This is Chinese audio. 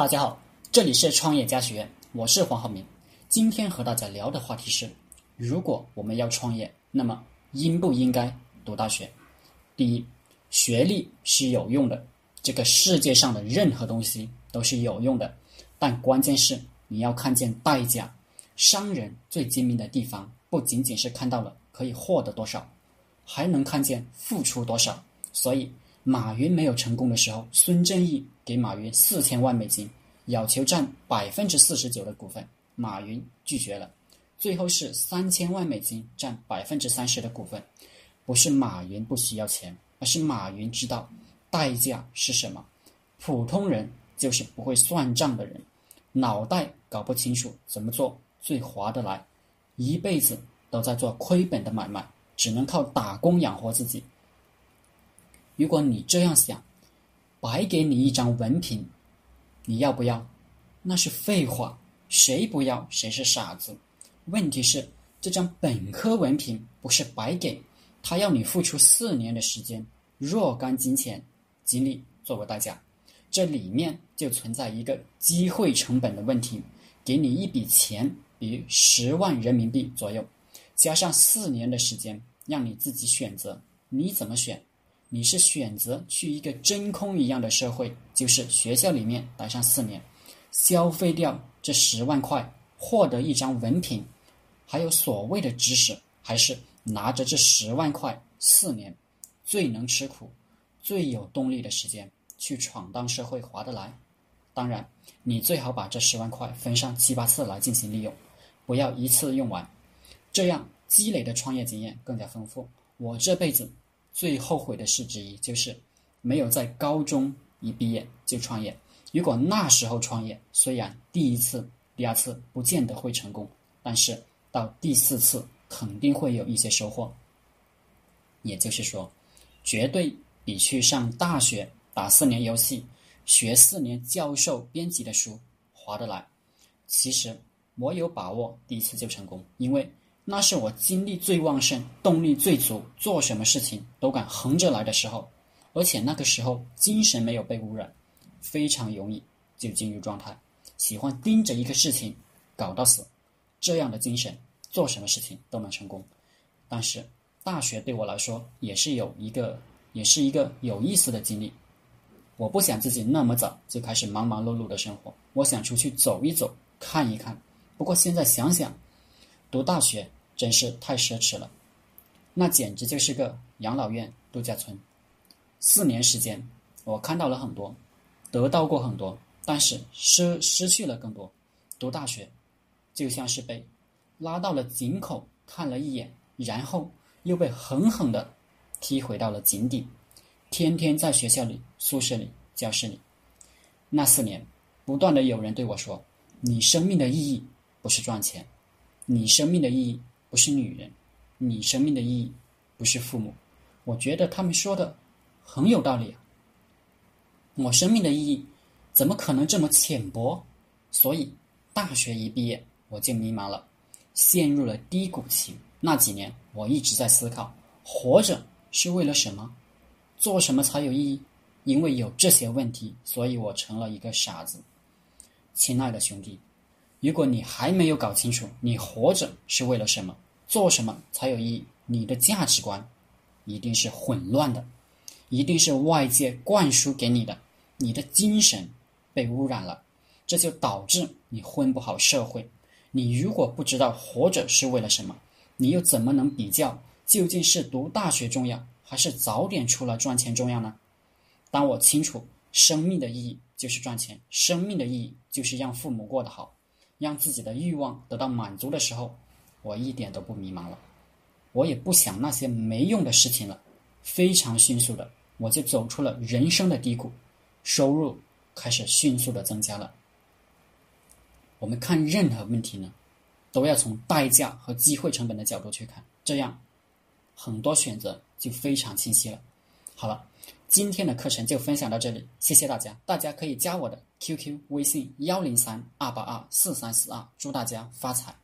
大家好，这里是创业家学院，我是黄浩明。今天和大家聊的话题是：如果我们要创业，那么应不应该读大学？第一，学历是有用的，这个世界上的任何东西都是有用的，但关键是你要看见代价。商人最精明的地方，不仅仅是看到了可以获得多少，还能看见付出多少。所以。马云没有成功的时候，孙正义给马云四千万美金，要求占百分之四十九的股份，马云拒绝了。最后是三千万美金占百分之三十的股份，不是马云不需要钱，而是马云知道代价是什么。普通人就是不会算账的人，脑袋搞不清楚怎么做最划得来，一辈子都在做亏本的买卖，只能靠打工养活自己。如果你这样想，白给你一张文凭，你要不要？那是废话，谁不要谁是傻子。问题是，这张本科文凭不是白给，他要你付出四年的时间，若干金钱、精力作为代价，这里面就存在一个机会成本的问题。给你一笔钱，比如十万人民币左右，加上四年的时间，让你自己选择，你怎么选？你是选择去一个真空一样的社会，就是学校里面待上四年，消费掉这十万块，获得一张文凭，还有所谓的知识，还是拿着这十万块四年，最能吃苦、最有动力的时间去闯荡社会，划得来？当然，你最好把这十万块分上七八次来进行利用，不要一次用完，这样积累的创业经验更加丰富。我这辈子。最后悔的事之一就是没有在高中一毕业就创业。如果那时候创业，虽然第一次、第二次不见得会成功，但是到第四次肯定会有一些收获。也就是说，绝对比去上大学打四年游戏、学四年教授编辑的书划得来。其实我有把握第一次就成功，因为。那是我精力最旺盛、动力最足、做什么事情都敢横着来的时候，而且那个时候精神没有被污染，非常容易就进入状态，喜欢盯着一个事情搞到死，这样的精神做什么事情都能成功。但是大学对我来说也是有一个，也是一个有意思的经历。我不想自己那么早就开始忙忙碌碌的生活，我想出去走一走、看一看。不过现在想想，读大学。真是太奢侈了，那简直就是个养老院度假村。四年时间，我看到了很多，得到过很多，但是失失去了更多。读大学，就像是被拉到了井口看了一眼，然后又被狠狠的踢回到了井底。天天在学校里、宿舍里、教室里，那四年，不断的有人对我说：“你生命的意义不是赚钱，你生命的意义。”不是女人，你生命的意义不是父母。我觉得他们说的很有道理啊。我生命的意义怎么可能这么浅薄？所以大学一毕业我就迷茫了，陷入了低谷期。那几年我一直在思考：活着是为了什么？做什么才有意义？因为有这些问题，所以我成了一个傻子。亲爱的兄弟。如果你还没有搞清楚你活着是为了什么，做什么才有意义，你的价值观一定是混乱的，一定是外界灌输给你的，你的精神被污染了，这就导致你混不好社会。你如果不知道活着是为了什么，你又怎么能比较究竟是读大学重要，还是早点出来赚钱重要呢？当我清楚生命的意义就是赚钱，生命的意义就是让父母过得好。让自己的欲望得到满足的时候，我一点都不迷茫了，我也不想那些没用的事情了。非常迅速的，我就走出了人生的低谷，收入开始迅速的增加了。我们看任何问题呢，都要从代价和机会成本的角度去看，这样很多选择就非常清晰了。好了，今天的课程就分享到这里，谢谢大家。大家可以加我的 QQ 微信幺零三二八二四三四二，祝大家发财。